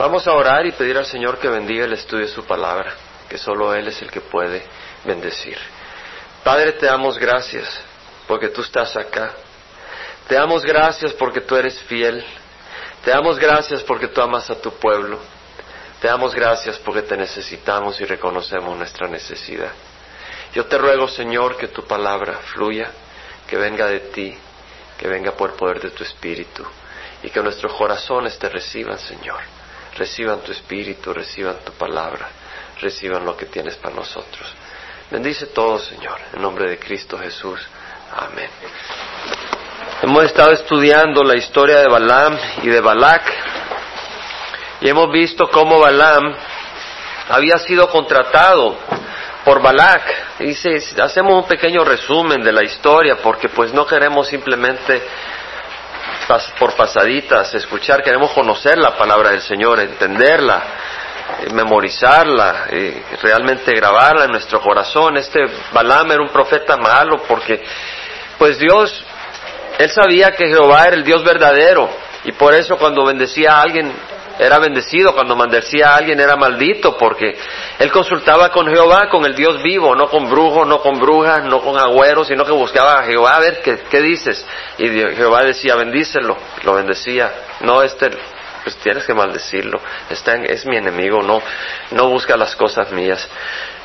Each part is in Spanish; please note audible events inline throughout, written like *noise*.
Vamos a orar y pedir al Señor que bendiga el estudio de su palabra, que solo Él es el que puede bendecir. Padre, te damos gracias porque tú estás acá. Te damos gracias porque tú eres fiel. Te damos gracias porque tú amas a tu pueblo. Te damos gracias porque te necesitamos y reconocemos nuestra necesidad. Yo te ruego, Señor, que tu palabra fluya, que venga de ti, que venga por el poder de tu Espíritu y que nuestros corazones te reciban, Señor. Reciban tu Espíritu, reciban tu palabra, reciban lo que tienes para nosotros. Bendice todo, Señor, en nombre de Cristo Jesús. Amén. Hemos estado estudiando la historia de Balaam y de Balak y hemos visto cómo Balaam había sido contratado por Balak. Dice, hacemos un pequeño resumen de la historia porque pues no queremos simplemente por pasaditas escuchar, queremos conocer la palabra del Señor, entenderla, eh, memorizarla, eh, realmente grabarla en nuestro corazón. Este Balaam era un profeta malo porque pues Dios, él sabía que Jehová era el Dios verdadero y por eso cuando bendecía a alguien era bendecido, cuando maldecía a alguien era maldito, porque él consultaba con Jehová, con el Dios vivo, no con brujos, no con brujas, no con agüeros, sino que buscaba a Jehová a ver qué, dices. Y Jehová decía, bendícelo, lo bendecía. No, este, pues tienes que maldecirlo, Está es mi enemigo, no, no busca las cosas mías,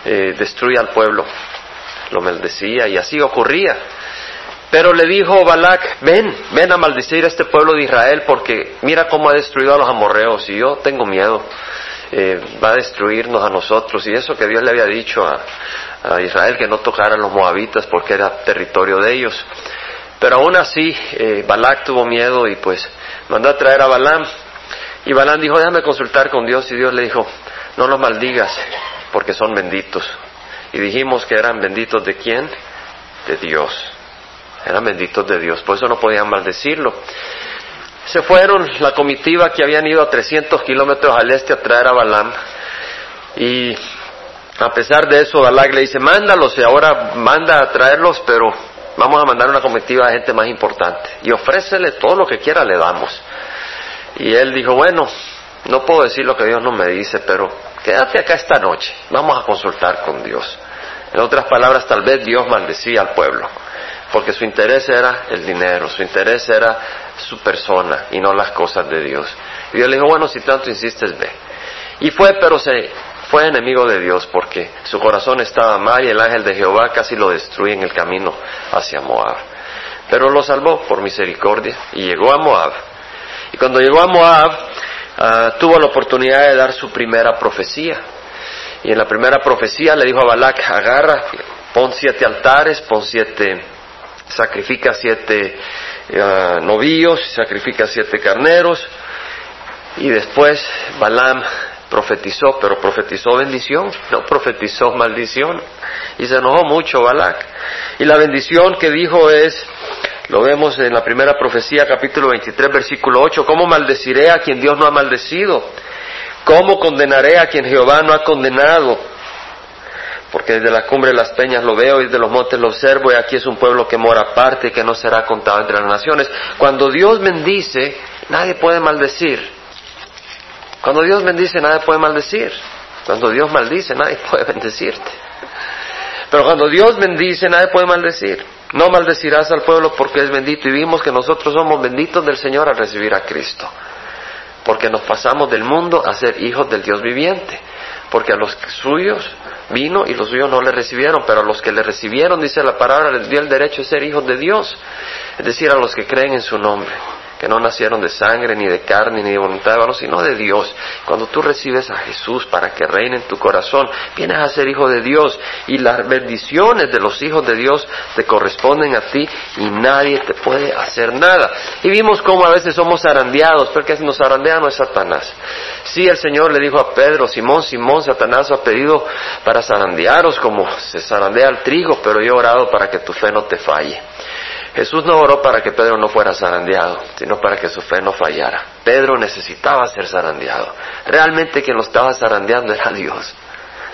eh, destruye al pueblo. Lo maldecía y así ocurría. Pero le dijo Balak, ven, ven a maldecir a este pueblo de Israel porque mira cómo ha destruido a los amorreos y yo tengo miedo. Eh, va a destruirnos a nosotros y eso que Dios le había dicho a, Israel que no tocaran los moabitas porque era territorio de ellos. Pero aún así eh, Balak tuvo miedo y pues mandó a traer a Balaam y Balaam dijo déjame consultar con Dios y Dios le dijo no los maldigas porque son benditos. Y dijimos que eran benditos de quién? De Dios eran benditos de Dios, por eso no podían maldecirlo. Se fueron la comitiva que habían ido a 300 kilómetros al este a traer a Balaam y a pesar de eso Balak le dice, mándalos y ahora manda a traerlos, pero vamos a mandar una comitiva de gente más importante y ofrécele todo lo que quiera, le damos. Y él dijo, bueno, no puedo decir lo que Dios no me dice, pero quédate acá esta noche, vamos a consultar con Dios. En otras palabras, tal vez Dios maldecía al pueblo porque su interés era el dinero, su interés era su persona y no las cosas de Dios. Y Dios le dijo, bueno, si tanto insistes, ve. Y fue, pero se fue enemigo de Dios porque su corazón estaba mal y el ángel de Jehová casi lo destruye en el camino hacia Moab. Pero lo salvó por misericordia y llegó a Moab. Y cuando llegó a Moab, ah, tuvo la oportunidad de dar su primera profecía. Y en la primera profecía le dijo a Balak, agarra, pon siete altares, pon siete sacrifica siete uh, novillos, sacrifica siete carneros y después Balaam profetizó, pero profetizó bendición, *laughs* no profetizó maldición y se enojó mucho Balak. Y la bendición que dijo es, lo vemos en la primera profecía capítulo 23 versículo 8, ¿cómo maldeciré a quien Dios no ha maldecido? ¿Cómo condenaré a quien Jehová no ha condenado? Porque desde la cumbre de las peñas lo veo y desde los montes lo observo y aquí es un pueblo que mora aparte que no será contado entre las naciones. Cuando Dios bendice, nadie puede maldecir. Cuando Dios bendice, nadie puede maldecir. Cuando Dios maldice, nadie puede bendecirte. Pero cuando Dios bendice, nadie puede maldecir. No maldecirás al pueblo porque es bendito. Y vimos que nosotros somos benditos del Señor al recibir a Cristo. Porque nos pasamos del mundo a ser hijos del Dios viviente. Porque a los suyos vino y los suyos no le recibieron, pero a los que le recibieron, dice la palabra, les dio el derecho de ser hijos de Dios, es decir, a los que creen en su nombre que no nacieron de sangre, ni de carne, ni de voluntad de varón, sino de Dios. Cuando tú recibes a Jesús para que reine en tu corazón, vienes a ser hijo de Dios y las bendiciones de los hijos de Dios te corresponden a ti y nadie te puede hacer nada. Y vimos cómo a veces somos zarandeados, porque nos zarandea no es Satanás. Sí, el Señor le dijo a Pedro, Simón, Simón, Satanás ha pedido para zarandearos como se zarandea el trigo, pero yo he orado para que tu fe no te falle. Jesús no oró para que Pedro no fuera zarandeado, sino para que su fe no fallara. Pedro necesitaba ser zarandeado. Realmente quien lo estaba zarandeando era Dios.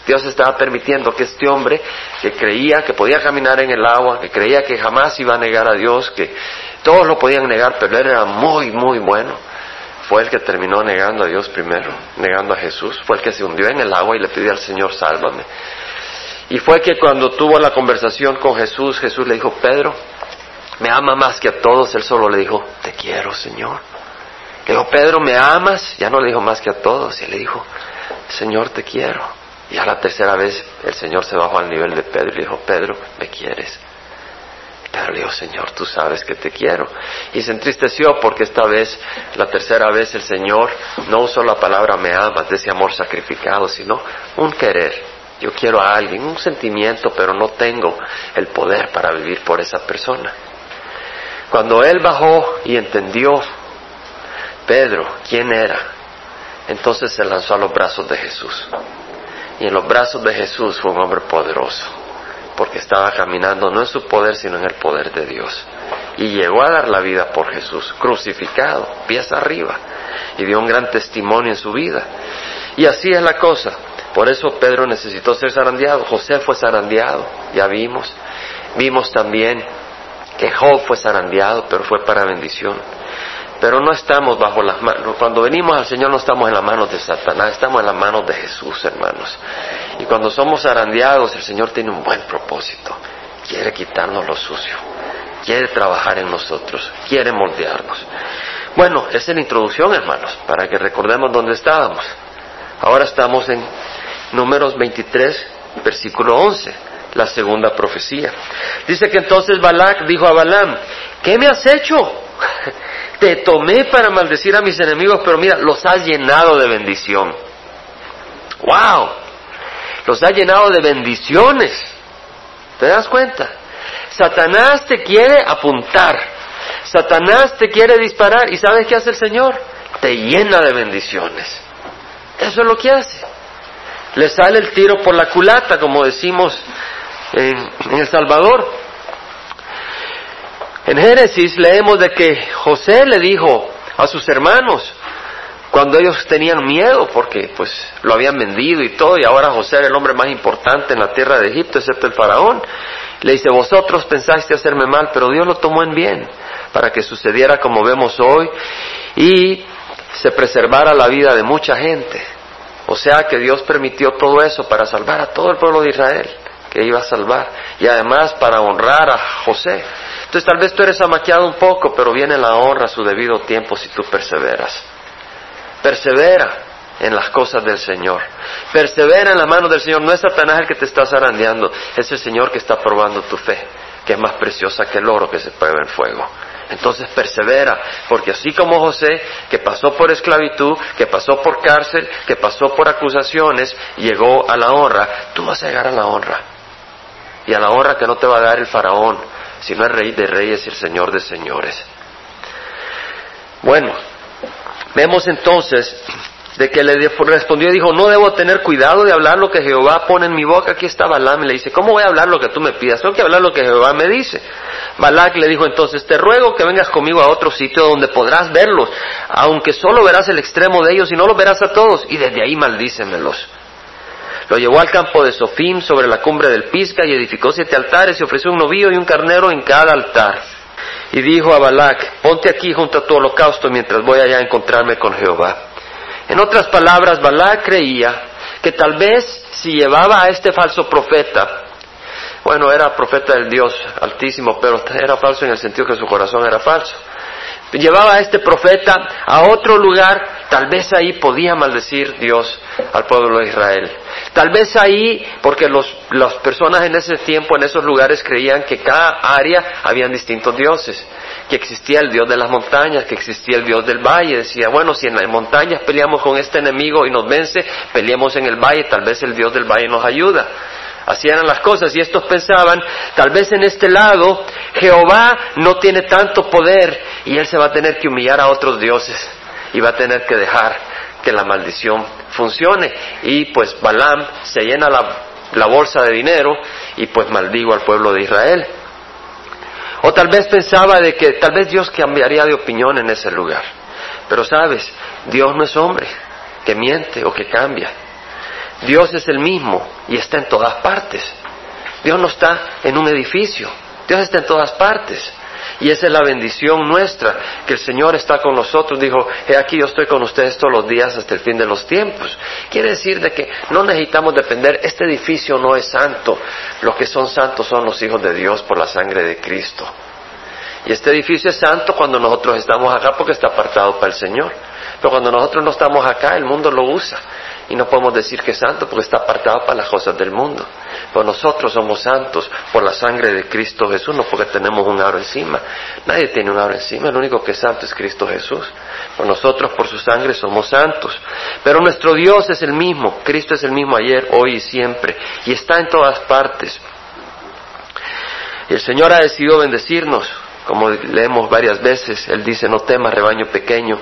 Dios estaba permitiendo que este hombre, que creía que podía caminar en el agua, que creía que jamás iba a negar a Dios, que todos lo podían negar, pero él era muy, muy bueno, fue el que terminó negando a Dios primero, negando a Jesús, fue el que se hundió en el agua y le pidió al Señor, sálvame. Y fue que cuando tuvo la conversación con Jesús, Jesús le dijo, Pedro, me ama más que a todos, él solo le dijo, te quiero, Señor. Le dijo, Pedro, ¿me amas? Ya no le dijo más que a todos, y le dijo, Señor, te quiero. Y a la tercera vez el Señor se bajó al nivel de Pedro y le dijo, Pedro, ¿me quieres? Pedro le dijo, Señor, tú sabes que te quiero. Y se entristeció porque esta vez, la tercera vez, el Señor no usó la palabra me amas de ese amor sacrificado, sino un querer. Yo quiero a alguien, un sentimiento, pero no tengo el poder para vivir por esa persona. Cuando él bajó y entendió Pedro quién era, entonces se lanzó a los brazos de Jesús. Y en los brazos de Jesús fue un hombre poderoso, porque estaba caminando no en su poder, sino en el poder de Dios. Y llegó a dar la vida por Jesús, crucificado, pies arriba, y dio un gran testimonio en su vida. Y así es la cosa. Por eso Pedro necesitó ser zarandeado. José fue zarandeado, ya vimos. Vimos también que Job fue zarandeado, pero fue para bendición. Pero no estamos bajo las manos, cuando venimos al Señor no estamos en las manos de Satanás, estamos en las manos de Jesús, hermanos. Y cuando somos zarandeados, el Señor tiene un buen propósito. Quiere quitarnos lo sucio, quiere trabajar en nosotros, quiere moldearnos. Bueno, esa es la introducción, hermanos, para que recordemos dónde estábamos. Ahora estamos en Números 23, versículo 11, la segunda profecía. Dice que entonces Balak dijo a Balaam, ¿qué me has hecho? *laughs* Te tomé para maldecir a mis enemigos, pero mira, los has llenado de bendición. ¡Wow! Los has llenado de bendiciones. ¿Te das cuenta? Satanás te quiere apuntar. Satanás te quiere disparar. ¿Y sabes qué hace el Señor? Te llena de bendiciones. Eso es lo que hace. Le sale el tiro por la culata, como decimos en, El Salvador. En Génesis leemos de que José le dijo a sus hermanos, cuando ellos tenían miedo porque pues lo habían vendido y todo, y ahora José era el hombre más importante en la tierra de Egipto, excepto el faraón, le dice, vosotros pensaste hacerme mal, pero Dios lo tomó en bien, para que sucediera como vemos hoy y se preservara la vida de mucha gente. O sea que Dios permitió todo eso para salvar a todo el pueblo de Israel, que iba a salvar, y además para honrar a José. Entonces tal vez tú eres amaqueado un poco, pero viene la honra a su debido tiempo si tú perseveras. Persevera en las cosas del Señor. Persevera en la mano del Señor. No es Satanás el que te está zarandeando, es el Señor que está probando tu fe, que es más preciosa que el oro que se prueba en fuego. Entonces persevera, porque así como José, que pasó por esclavitud, que pasó por cárcel, que pasó por acusaciones, llegó a la honra, tú vas a llegar a la honra. Y a la honra que no te va a dar el faraón, sino el rey de reyes y el señor de señores. Bueno, vemos entonces de que le respondió y dijo, no debo tener cuidado de hablar lo que Jehová pone en mi boca. Aquí está Balaam y le dice, ¿cómo voy a hablar lo que tú me pidas? Tengo que hablar lo que Jehová me dice. Balak le dijo entonces, te ruego que vengas conmigo a otro sitio donde podrás verlos, aunque solo verás el extremo de ellos y no los verás a todos, y desde ahí maldícemelos. Lo llevó al campo de Sofim sobre la cumbre del Pisca y edificó siete altares y ofreció un novillo y un carnero en cada altar. Y dijo a Balak, ponte aquí junto a tu holocausto mientras voy allá a encontrarme con Jehová. En otras palabras, Balak creía que tal vez si llevaba a este falso profeta, bueno, era profeta del Dios altísimo, pero era falso en el sentido que su corazón era falso. Llevaba a este profeta a otro lugar, tal vez ahí podía maldecir Dios al pueblo de Israel. Tal vez ahí, porque los, las personas en ese tiempo, en esos lugares, creían que cada área habían distintos dioses, que existía el dios de las montañas, que existía el dios del valle. Decía, bueno, si en las montañas peleamos con este enemigo y nos vence, peleemos en el valle, tal vez el dios del valle nos ayuda. Así eran las cosas y estos pensaban, tal vez en este lado Jehová no tiene tanto poder y él se va a tener que humillar a otros dioses y va a tener que dejar que la maldición funcione. Y pues Balaam se llena la, la bolsa de dinero y pues maldigo al pueblo de Israel. O tal vez pensaba de que tal vez Dios cambiaría de opinión en ese lugar. Pero sabes, Dios no es hombre que miente o que cambia. Dios es el mismo y está en todas partes. Dios no está en un edificio, Dios está en todas partes. Y esa es la bendición nuestra, que el Señor está con nosotros. Dijo, he aquí yo estoy con ustedes todos los días hasta el fin de los tiempos. Quiere decir de que no necesitamos depender, este edificio no es santo. Los que son santos son los hijos de Dios por la sangre de Cristo. Y este edificio es santo cuando nosotros estamos acá porque está apartado para el Señor. Pero cuando nosotros no estamos acá, el mundo lo usa. Y no podemos decir que es santo porque está apartado para las cosas del mundo. Pero nosotros somos santos por la sangre de Cristo Jesús, no porque tenemos un aro encima. Nadie tiene un aro encima, el único que es santo es Cristo Jesús. Pero nosotros por su sangre somos santos. Pero nuestro Dios es el mismo, Cristo es el mismo ayer, hoy y siempre. Y está en todas partes. El Señor ha decidido bendecirnos como leemos varias veces, Él dice, no temas rebaño pequeño,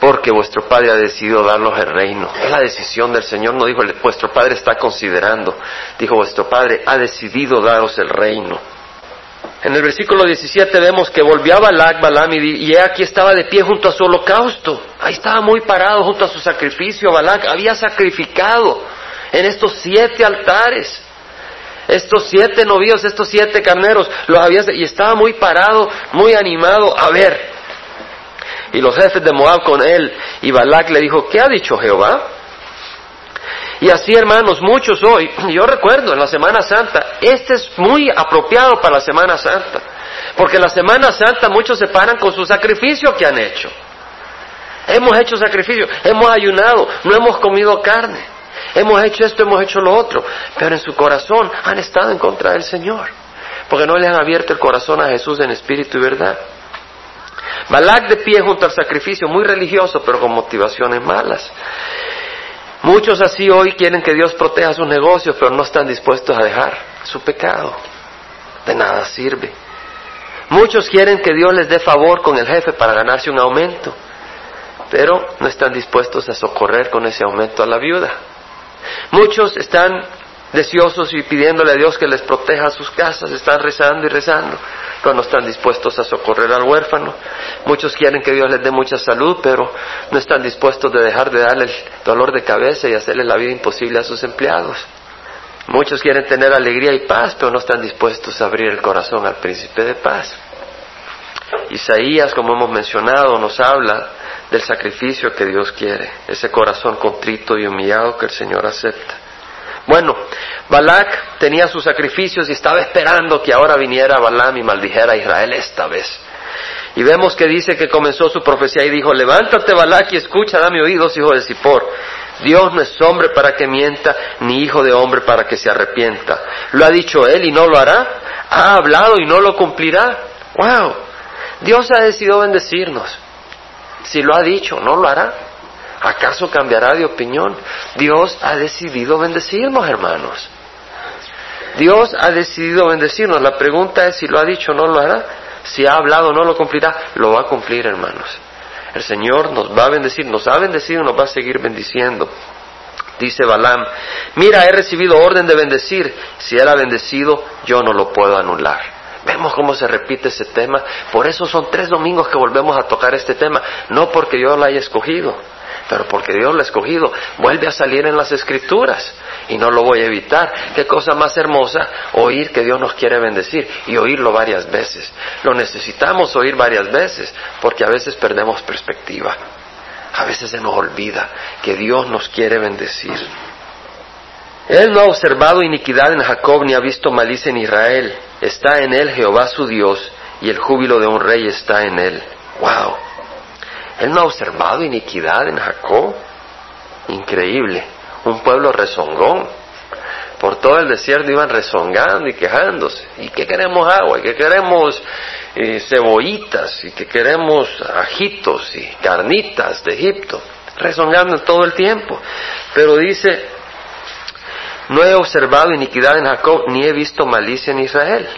porque vuestro Padre ha decidido darnos el reino. Es la decisión del Señor, no dijo, vuestro Padre está considerando, dijo, vuestro Padre ha decidido daros el reino. En el versículo 17 vemos que volvió a Balac, Balam, y, y aquí estaba de pie junto a su holocausto. Ahí estaba muy parado junto a su sacrificio. Balac había sacrificado en estos siete altares. Estos siete novios, estos siete carneros, los había, y estaba muy parado, muy animado a ver. Y los jefes de Moab con él, y Balak le dijo, ¿qué ha dicho Jehová? Y así, hermanos, muchos hoy, *clears throat* yo recuerdo en la Semana Santa, este es muy apropiado para la Semana Santa, porque en la Semana Santa muchos se paran con su sacrificio que han hecho. Hemos hecho sacrificio, hemos ayunado, no hemos comido carne. Hemos hecho esto, hemos hecho lo otro, pero en su corazón han estado en contra del Señor, porque no le han abierto el corazón a Jesús en espíritu y verdad. Balak de pie junto al sacrificio, muy religioso, pero con motivaciones malas. Muchos así hoy quieren que Dios proteja sus negocios, pero no están dispuestos a dejar su pecado. De nada sirve. Muchos quieren que Dios les dé favor con el jefe para ganarse un aumento, pero no están dispuestos a socorrer con ese aumento a la viuda. Muchos están deseosos y pidiéndole a Dios que les proteja sus casas, están rezando y rezando, pero no están dispuestos a socorrer al huérfano. Muchos quieren que Dios les dé mucha salud, pero no están dispuestos de dejar de darle dolor de cabeza y hacerle la vida imposible a sus empleados. Muchos quieren tener alegría y paz, pero no están dispuestos a abrir el corazón al príncipe de paz. Isaías, como hemos mencionado, nos habla del sacrificio que Dios quiere, ese corazón contrito y humillado que el Señor acepta. Bueno, Balak tenía sus sacrificios y estaba esperando que ahora viniera Balaam y maldijera a Israel esta vez. Y vemos que dice que comenzó su profecía y dijo, levántate Balak y escucha, dame oídos, hijo de Zippor. Dios no es hombre para que mienta, ni hijo de hombre para que se arrepienta. Lo ha dicho él y no lo hará. Ha hablado y no lo cumplirá. Wow. Dios ha decidido bendecirnos. Si lo ha dicho, ¿no lo hará? ¿Acaso cambiará de opinión? Dios ha decidido bendecirnos, hermanos. Dios ha decidido bendecirnos. La pregunta es si lo ha dicho, ¿no lo hará? Si ha hablado, ¿no lo cumplirá? Lo va a cumplir, hermanos. El Señor nos va a bendecir, nos ha bendecido y nos va a seguir bendiciendo. Dice Balaam, mira, he recibido orden de bendecir. Si era bendecido, yo no lo puedo anular. Vemos cómo se repite ese tema. Por eso son tres domingos que volvemos a tocar este tema. No porque yo lo haya escogido, pero porque Dios lo ha escogido. Vuelve a salir en las escrituras y no lo voy a evitar. Qué cosa más hermosa oír que Dios nos quiere bendecir y oírlo varias veces. Lo necesitamos oír varias veces porque a veces perdemos perspectiva. A veces se nos olvida que Dios nos quiere bendecir. Él no ha observado iniquidad en Jacob ni ha visto malicia en Israel. Está en él Jehová su Dios y el júbilo de un rey está en él. ¡Wow! Él no ha observado iniquidad en Jacob. Increíble. Un pueblo rezongón. Por todo el desierto iban rezongando y quejándose. ¿Y qué queremos agua? ¿Y qué queremos eh, cebollitas? ¿Y qué queremos ajitos y carnitas de Egipto? Rezongando todo el tiempo. Pero dice, no he observado iniquidad en Jacob, ni he visto malicia en Israel.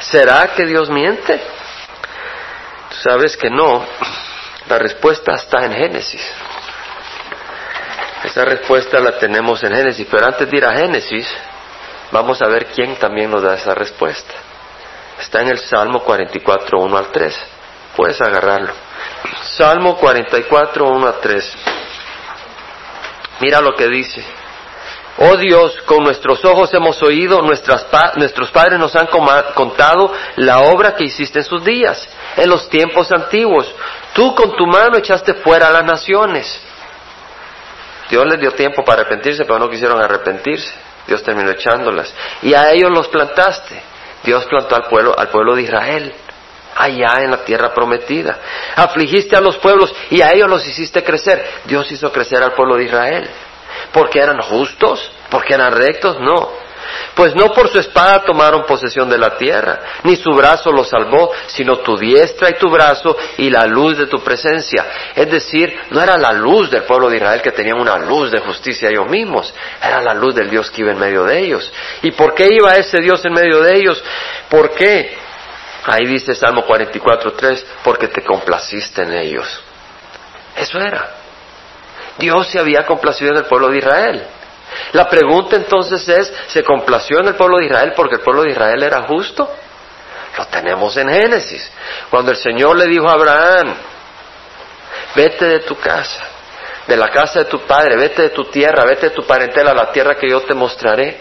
¿Será que Dios miente? Tú sabes que no. La respuesta está en Génesis. Esa respuesta la tenemos en Génesis, pero antes de ir a Génesis, vamos a ver quién también nos da esa respuesta. Está en el Salmo 44, 1 al 3. Puedes agarrarlo. Salmo 44, 1 al 3. Mira lo que dice. Oh Dios, con nuestros ojos hemos oído, nuestros padres nos han contado la obra que hiciste en sus días, en los tiempos antiguos. Tú con tu mano echaste fuera a las naciones. Dios les dio tiempo para arrepentirse, pero no quisieron arrepentirse. Dios terminó echándolas. Y a ellos los plantaste. Dios plantó al pueblo, al pueblo de Israel, allá en la tierra prometida. Afligiste a los pueblos y a ellos los hiciste crecer. Dios hizo crecer al pueblo de Israel porque eran justos, porque eran rectos, no. Pues no por su espada tomaron posesión de la tierra, ni su brazo los salvó, sino tu diestra y tu brazo y la luz de tu presencia. Es decir, no era la luz del pueblo de Israel que tenían una luz de justicia ellos mismos, era la luz del Dios que iba en medio de ellos. ¿Y por qué iba ese Dios en medio de ellos? ¿Por qué? Ahí dice Salmo 44.3, porque te complaciste en ellos. Eso era. Dios se había complacido en el pueblo de Israel. La pregunta entonces es, ¿se complació en el pueblo de Israel porque el pueblo de Israel era justo? Lo tenemos en Génesis, cuando el Señor le dijo a Abraham, vete de tu casa, de la casa de tu padre, vete de tu tierra, vete de tu parentela a la tierra que yo te mostraré,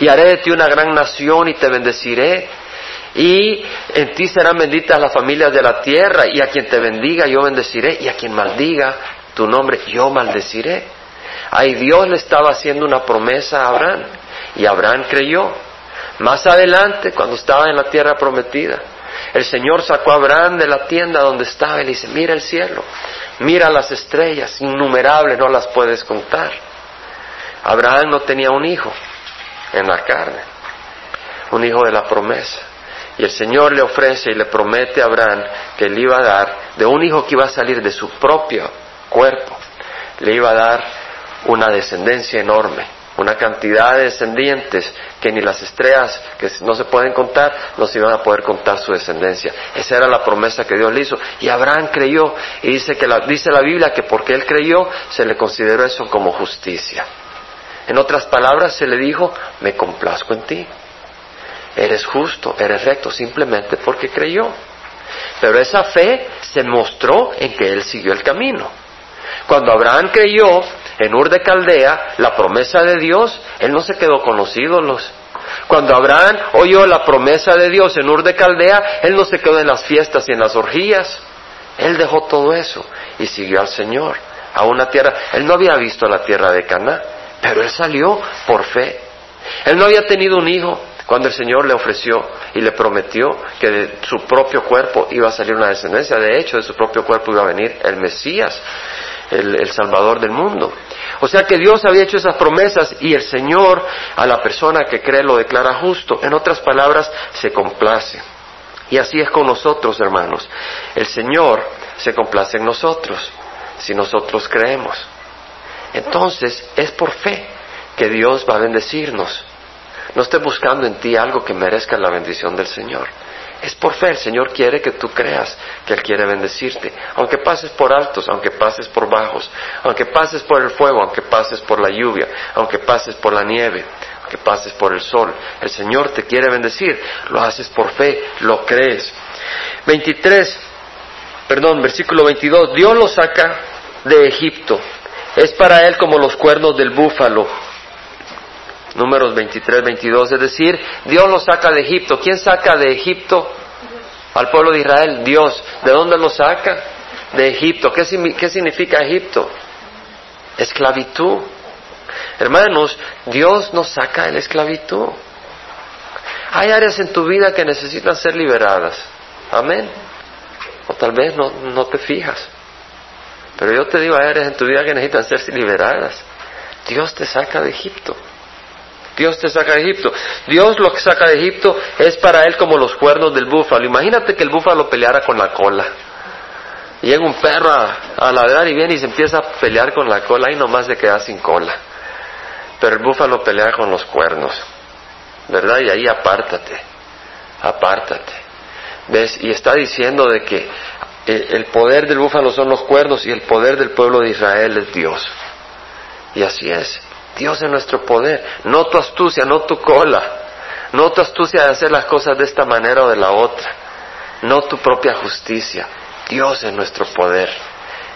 y haré de ti una gran nación y te bendeciré, y en ti serán benditas las familias de la tierra, y a quien te bendiga yo bendeciré, y a quien maldiga tu nombre yo maldeciré. Ahí Dios le estaba haciendo una promesa a Abraham y Abraham creyó. Más adelante, cuando estaba en la tierra prometida, el Señor sacó a Abraham de la tienda donde estaba y le dice, mira el cielo, mira las estrellas, innumerables, no las puedes contar. Abraham no tenía un hijo en la carne, un hijo de la promesa. Y el Señor le ofrece y le promete a Abraham que le iba a dar de un hijo que iba a salir de su propio cuerpo, le iba a dar una descendencia enorme, una cantidad de descendientes que ni las estrellas que no se pueden contar no se iban a poder contar su descendencia. Esa era la promesa que Dios le hizo. Y Abraham creyó y dice que la, dice la Biblia que porque él creyó se le consideró eso como justicia. En otras palabras se le dijo, me complazco en ti. Eres justo, eres recto, simplemente porque creyó. Pero esa fe se mostró en que él siguió el camino. Cuando Abraham creyó en Ur de Caldea la promesa de Dios, él no se quedó con los ídolos. Cuando Abraham oyó la promesa de Dios en Ur de Caldea, él no se quedó en las fiestas y en las orgías. Él dejó todo eso y siguió al Señor a una tierra. Él no había visto la tierra de Caná, pero él salió por fe. Él no había tenido un hijo cuando el Señor le ofreció y le prometió que de su propio cuerpo iba a salir una descendencia. De hecho, de su propio cuerpo iba a venir el Mesías el, Salvador del mundo. O sea que Dios había hecho esas promesas y el Señor a la persona que cree lo declara justo. En otras palabras, se complace. Y así es con nosotros, hermanos. El Señor se complace en nosotros, si nosotros creemos. Entonces, es por fe que Dios va a bendecirnos. No esté buscando en ti algo que merezca la bendición del Señor. Es por fe, el Señor quiere que tú creas que Él quiere bendecirte, aunque pases por altos, aunque pases por bajos, aunque pases por el fuego, aunque pases por la lluvia, aunque pases por la nieve, aunque pases por el sol. El Señor te quiere bendecir, lo haces por fe, lo crees. 23, perdón, versículo 22, Dios lo saca de Egipto, es para Él como los cuernos del búfalo Números 23, 22, es decir, Dios lo saca de Egipto. ¿Quién saca de Egipto al pueblo de Israel? Dios. ¿De dónde lo saca? De Egipto. ¿Qué, qué significa Egipto? Esclavitud. Hermanos, Dios nos saca de la esclavitud. Hay áreas en tu vida que necesitan ser liberadas. Amén. O tal vez no, no te fijas. Pero yo te digo, hay áreas en tu vida que necesitan ser liberadas. Dios te saca de Egipto. Dios te saca de Egipto. Dios lo que saca de Egipto es para él como los cuernos del búfalo. Imagínate que el búfalo peleara con la cola. Llega un perro a, ladrar y viene y se empieza a pelear con la cola y nomás se queda sin cola. Pero el búfalo pelea con los cuernos. ¿Verdad? Y ahí apártate. Apártate. ¿Ves? Y está diciendo de que el poder del búfalo son los cuernos y el poder del pueblo de Israel es Dios. Y así es. Dios es nuestro poder, no tu astucia, no tu cola, no tu astucia de hacer las cosas de esta manera o de la otra, no tu propia justicia. Dios es nuestro poder.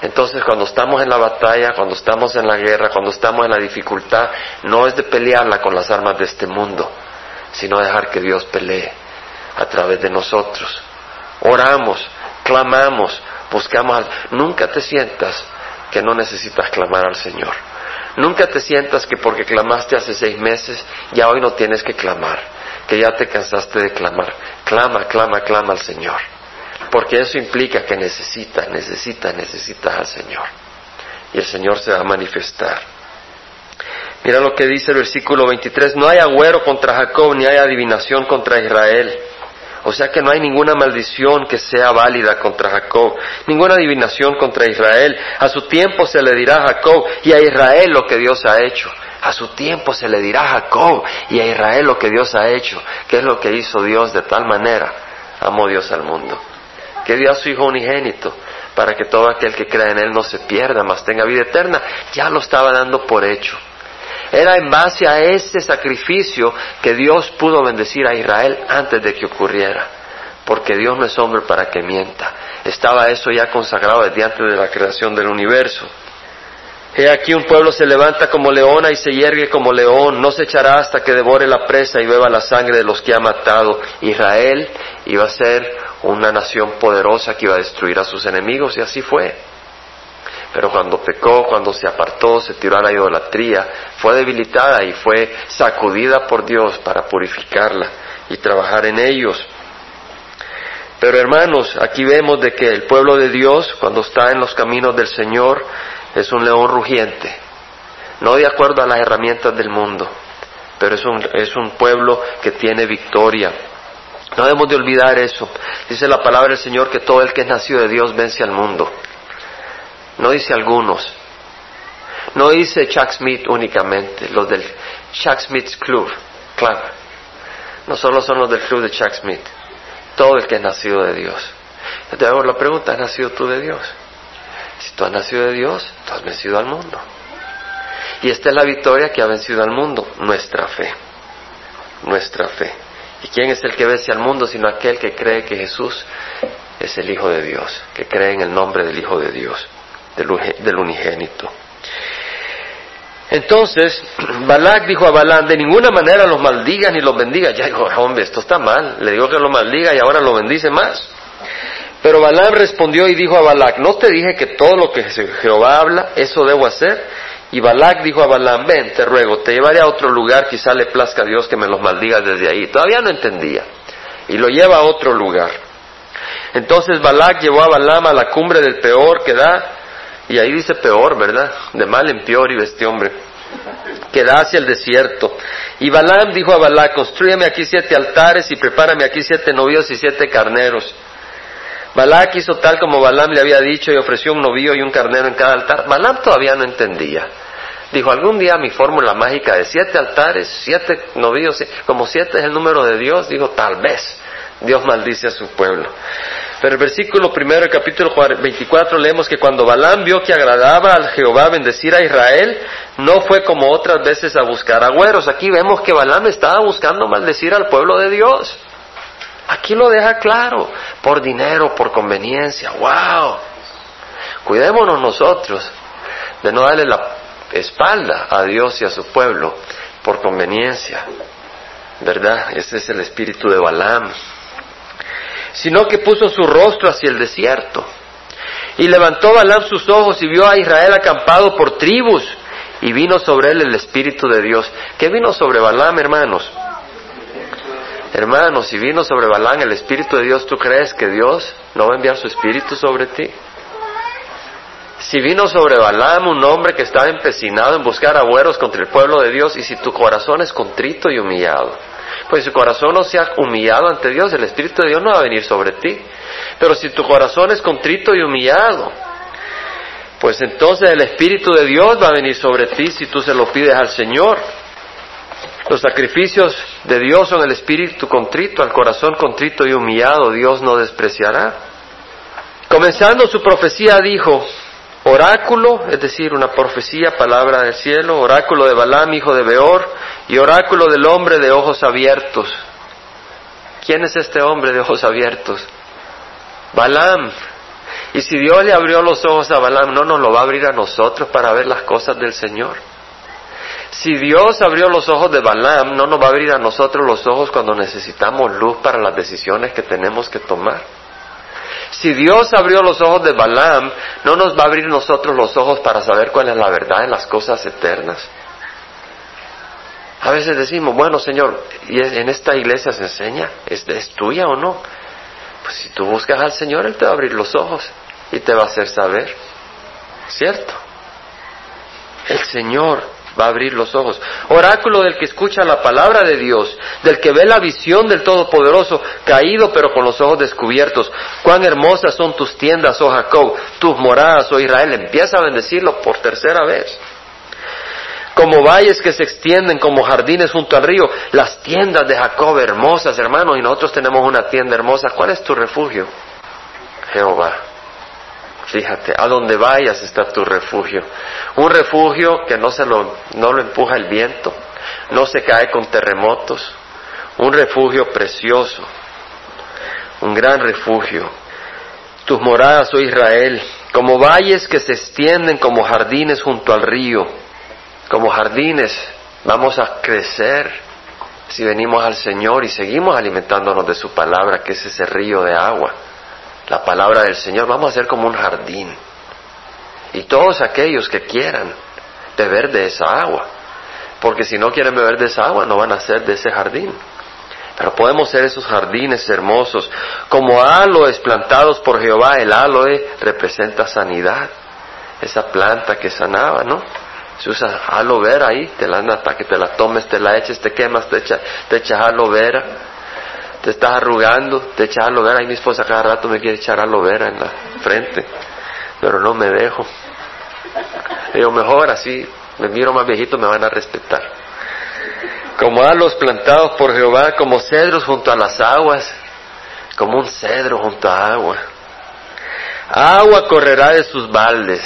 Entonces cuando estamos en la batalla, cuando estamos en la guerra, cuando estamos en la dificultad, no es de pelearla con las armas de este mundo, sino dejar que Dios pelee a través de nosotros. Oramos, clamamos, buscamos al... Nunca te sientas que no necesitas clamar al Señor. Nunca te sientas que porque clamaste hace seis meses, ya hoy no tienes que clamar, que ya te cansaste de clamar. Clama, clama, clama al Señor. Porque eso implica que necesitas, necesitas, necesitas al Señor. Y el Señor se va a manifestar. Mira lo que dice el versículo 23, no hay agüero contra Jacob, ni hay adivinación contra Israel. O sea que no hay ninguna maldición que sea válida contra Jacob, ninguna adivinación contra Israel. A su tiempo se le dirá a Jacob y a Israel lo que Dios ha hecho. A su tiempo se le dirá a Jacob y a Israel lo que Dios ha hecho. ¿Qué es lo que hizo Dios de tal manera? Amó Dios al mundo. Que dio a su Hijo unigénito para que todo aquel que crea en Él no se pierda, mas tenga vida eterna. Ya lo estaba dando por hecho. Era en base a ese sacrificio que Dios pudo bendecir a Israel antes de que ocurriera. Porque Dios no es hombre para que mienta. Estaba eso ya consagrado desde antes de la creación del universo. He aquí un pueblo se levanta como leona y se yergue como león, no se echará hasta que devore la presa y beba la sangre de los que ha matado. Israel iba a ser una nación poderosa que iba a destruir a sus enemigos y así fue. Pero cuando pecó, cuando se apartó, se tiró a la idolatría, fue debilitada y fue sacudida por Dios para purificarla y trabajar en ellos. Pero hermanos, aquí vemos de que el pueblo de Dios, cuando está en los caminos del Señor, es un león rugiente, no de acuerdo a las herramientas del mundo, pero es un, es un pueblo que tiene victoria. No debemos de olvidar eso. Dice la palabra del Señor que todo el que es nacido de Dios vence al mundo. No dice algunos. No dice Chuck Smith únicamente, los del Chuck Smith's Club. Claro. No solo son los del club de Chuck Smith. Todo el que es nacido de Dios. Te hago la pregunta, ¿has nacido tú de Dios? Si tú has nacido de Dios, tú has vencido al mundo. Y esta es la victoria que ha vencido al mundo, nuestra fe. Nuestra fe. ¿Y quién es el que vence al mundo sino aquel que cree que Jesús es el Hijo de Dios, que cree en el nombre del Hijo de Dios? Del unigénito. Entonces, *clears throat* Balak dijo a Balán, de ninguna manera los maldiga ni los bendiga. Ya dijo, hombre, esto está mal. Le digo que lo maldiga y ahora lo bendice más. Pero Balán respondió y dijo a Balak, ¿no te dije que todo lo que Jehová habla, eso debo hacer? Y Balak dijo a Balán, ven, te ruego, te llevaré a otro lugar, quizá le plazca a Dios que me los maldiga desde ahí. Todavía no entendía. Y lo lleva a otro lugar. Entonces Balak llevó a Balaam a la cumbre del peor que da y ahí dice peor, ¿verdad? De mal en peor y este hombre. Que da hacia el desierto. Y Balaam dijo a Balac, construyeme aquí siete altares y prepárame aquí siete novios y siete carneros. Balac hizo tal como Balaam le había dicho y ofreció un novillo y un carnero en cada altar. Balaam todavía no entendía. Dijo, algún día mi fórmula mágica de siete altares, siete novillos, como siete es el número de Dios, dijo, tal vez Dios maldice a su pueblo. Pero el versículo primero del capítulo 24 leemos que cuando Balaam vio que agradaba al Jehová bendecir a Israel, no fue como otras veces a buscar agüeros. Aquí vemos que Balaam estaba buscando maldecir al pueblo de Dios. Aquí lo deja claro, por dinero, por conveniencia. ¡Wow! Cuidémonos nosotros de no darle la espalda a Dios y a su pueblo por conveniencia. ¿Verdad? Ese es el espíritu de Balaam sino que puso su rostro hacia el desierto. Y levantó Balaam sus ojos y vio a Israel acampado por tribus, y vino sobre él el Espíritu de Dios. ¿Qué vino sobre Balaam, hermanos? Hermanos, si vino sobre Balaam el Espíritu de Dios, ¿tú crees que Dios no va a enviar su Espíritu sobre ti? Si vino sobre Balaam un hombre que estaba empecinado en buscar agüeros contra el pueblo de Dios, y si tu corazón es contrito y humillado, pues si corazón no se ha humillado ante Dios, el Espíritu de Dios no va a venir sobre ti. Pero si tu corazón es contrito y humillado, pues entonces el Espíritu de Dios va a venir sobre ti si tú se lo pides al Señor. Los sacrificios de Dios son el espíritu contrito, al corazón contrito y humillado, Dios no despreciará. Comenzando su profecía dijo, oráculo, es decir, una profecía, palabra del cielo, oráculo de Balaam, hijo de Beor, y oráculo del hombre de ojos abiertos. ¿Quién es este hombre de ojos abiertos? Balaam. Y si Dios le abrió los ojos a Balaam, no nos lo va a abrir a nosotros para ver las cosas del Señor. Si Dios abrió los ojos de Balaam, no nos va a abrir a nosotros los ojos cuando necesitamos luz para las decisiones que tenemos que tomar. Si Dios abrió los ojos de Balaam, no nos va a abrir nosotros los ojos para saber cuál es la verdad en las cosas eternas. A veces decimos, bueno Señor, ¿y en esta iglesia se enseña? ¿Es, ¿Es tuya o no? Pues si tú buscas al Señor, Él te va a abrir los ojos y te va a hacer saber. ¿Cierto? El Señor va a abrir los ojos. Oráculo del que escucha la palabra de Dios, del que ve la visión del Todopoderoso, caído pero con los ojos descubiertos. Cuán hermosas son tus tiendas, oh Jacob, tus moradas, oh Israel. Empieza a bendecirlo por tercera vez como valles que se extienden como jardines junto al río, las tiendas de Jacob hermosas, hermanos, y nosotros tenemos una tienda hermosa. ¿Cuál es tu refugio? Jehová. Fíjate, a donde vayas está tu refugio. Un refugio que no se lo, no lo empuja el viento, no se cae con terremotos. Un refugio precioso, un gran refugio. Tus moradas, oh Israel, como valles que se extienden como jardines junto al río como jardines, vamos a crecer si venimos al Señor y seguimos alimentándonos de su palabra, que es ese río de agua. La palabra del Señor, vamos a ser como un jardín. Y todos aquellos que quieran beber de esa agua, porque si no quieren beber de esa agua, no van a ser de ese jardín. Pero podemos ser esos jardines hermosos, como aloes plantados por Jehová. El aloe representa sanidad, esa planta que sanaba, ¿no? Se usa aloe vera ahí, te la para que te la tomes, te la eches, te quemas, te, echa, te echas aloe vera. Te estás arrugando, te echas aloe vera. Ahí mi esposa cada rato me quiere echar aloe vera en la frente, pero no me dejo. Digo, mejor así, me miro más viejito, me van a respetar. Como alos plantados por Jehová, como cedros junto a las aguas, como un cedro junto a agua. Agua correrá de sus baldes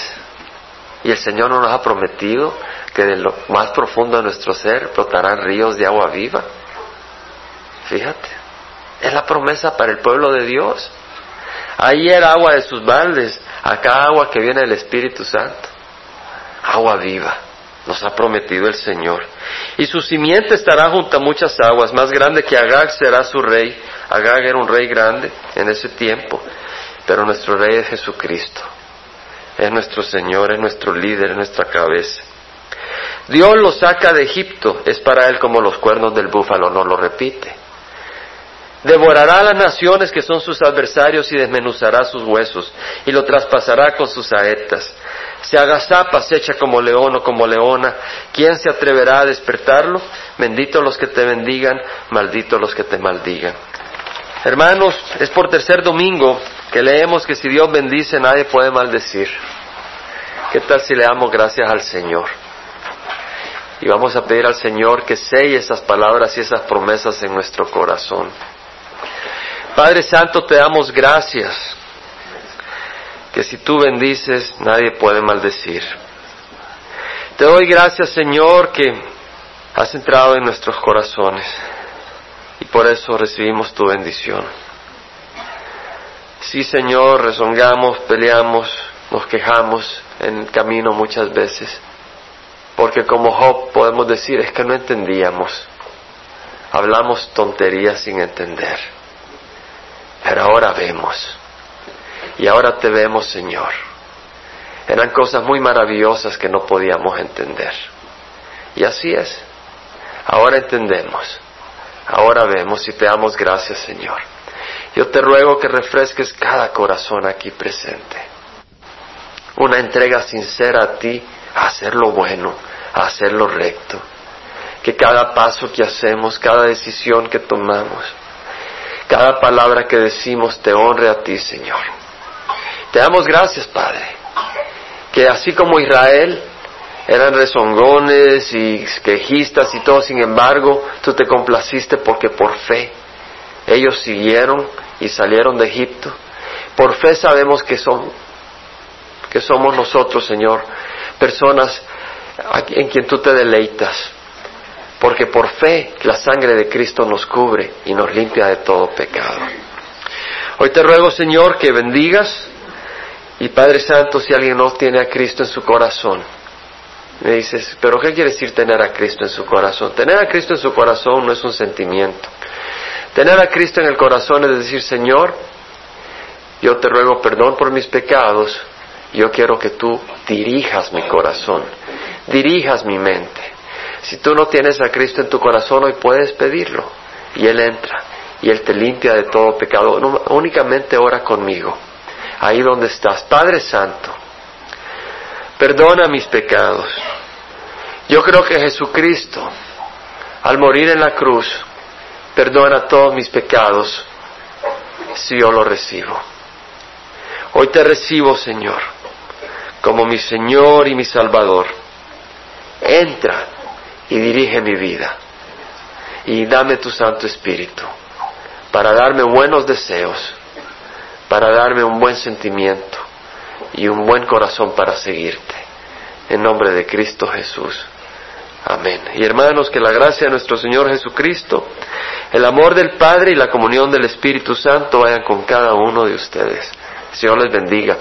y el Señor nos ha prometido que de lo más profundo de nuestro ser brotarán ríos de agua viva. Fíjate, es la promesa para el pueblo de Dios. Ahí era agua de sus baldes, acá agua que viene del Espíritu Santo. Agua viva, nos ha prometido el Señor. Y su simiente estará junto a muchas aguas, más grande que Agag será su rey. Agag era un rey grande en ese tiempo, pero nuestro rey es Jesucristo es nuestro Señor, es nuestro líder, es nuestra cabeza. Dios lo saca de Egipto, es para él como los cuernos del búfalo, no lo repite. Devorará las naciones que son sus adversarios y desmenuzará sus huesos y lo traspasará con sus saetas. Se agazapa, se echa como león o como leona. ¿Quién se atreverá a despertarlo? Bendito los que te bendigan, maldito los que te maldigan. Hermanos, es por tercer domingo que leemos que si Dios bendice nadie puede maldecir. ¿Qué tal si le damos gracias al Señor? Y vamos a pedir al Señor que selle esas palabras y esas promesas en nuestro corazón. Padre Santo, te damos gracias, que si tú bendices nadie puede maldecir. Te doy gracias, Señor, que has entrado en nuestros corazones y por eso recibimos tu bendición. Sí, Señor, rezongamos, peleamos, nos quejamos en el camino muchas veces, porque como Job podemos decir es que no entendíamos, hablamos tonterías sin entender, pero ahora vemos, y ahora te vemos, Señor. Eran cosas muy maravillosas que no podíamos entender. Y así es, ahora entendemos, ahora vemos y te damos gracias, Señor. Yo te ruego que refresques cada corazón aquí presente. Una entrega sincera a ti, a hacer lo bueno, a hacer lo recto. Que cada paso que hacemos, cada decisión que tomamos, cada palabra que decimos te honre a ti, Señor. Te damos gracias, Padre. Que así como Israel eran rezongones y quejistas y todo, sin embargo, tú te complaciste porque por fe ellos siguieron y salieron de Egipto. Por fe sabemos que son, que somos nosotros, Señor, personas en quien tú te deleitas. Porque por fe la sangre de Cristo nos cubre y nos limpia de todo pecado. Hoy te ruego, Señor, que bendigas, Y Padre Santo, si alguien no tiene a Cristo en su corazón, me dices, pero ¿qué quiere decir tener a Cristo en su corazón? Tener a Cristo en su corazón no es un sentimiento. Tener a Cristo en el corazón es decir, Señor, yo te ruego perdón por mis pecados, yo quiero que tú dirijas mi corazón, dirijas mi mente. Si tú no tienes a Cristo en tu corazón, hoy puedes pedirlo y Él entra y Él te limpia de todo pecado. únicamente ora conmigo, ahí donde estás. Padre Santo, perdona mis pecados. Yo creo que Jesucristo, al morir en la cruz, perdona todos mis pecados si yo lo recibo. Hoy te recibo, Señor, como mi Señor y mi Salvador. Entra y dirige mi vida. Y dame tu Santo Espíritu para darme buenos deseos, para darme un buen sentimiento y un buen corazón para seguirte. En nombre de Cristo Jesús. Amén. Y hermanos, que la gracia de nuestro Señor Jesucristo, el amor del Padre y la comunión del Espíritu Santo vayan con cada uno de ustedes. Señor les bendiga.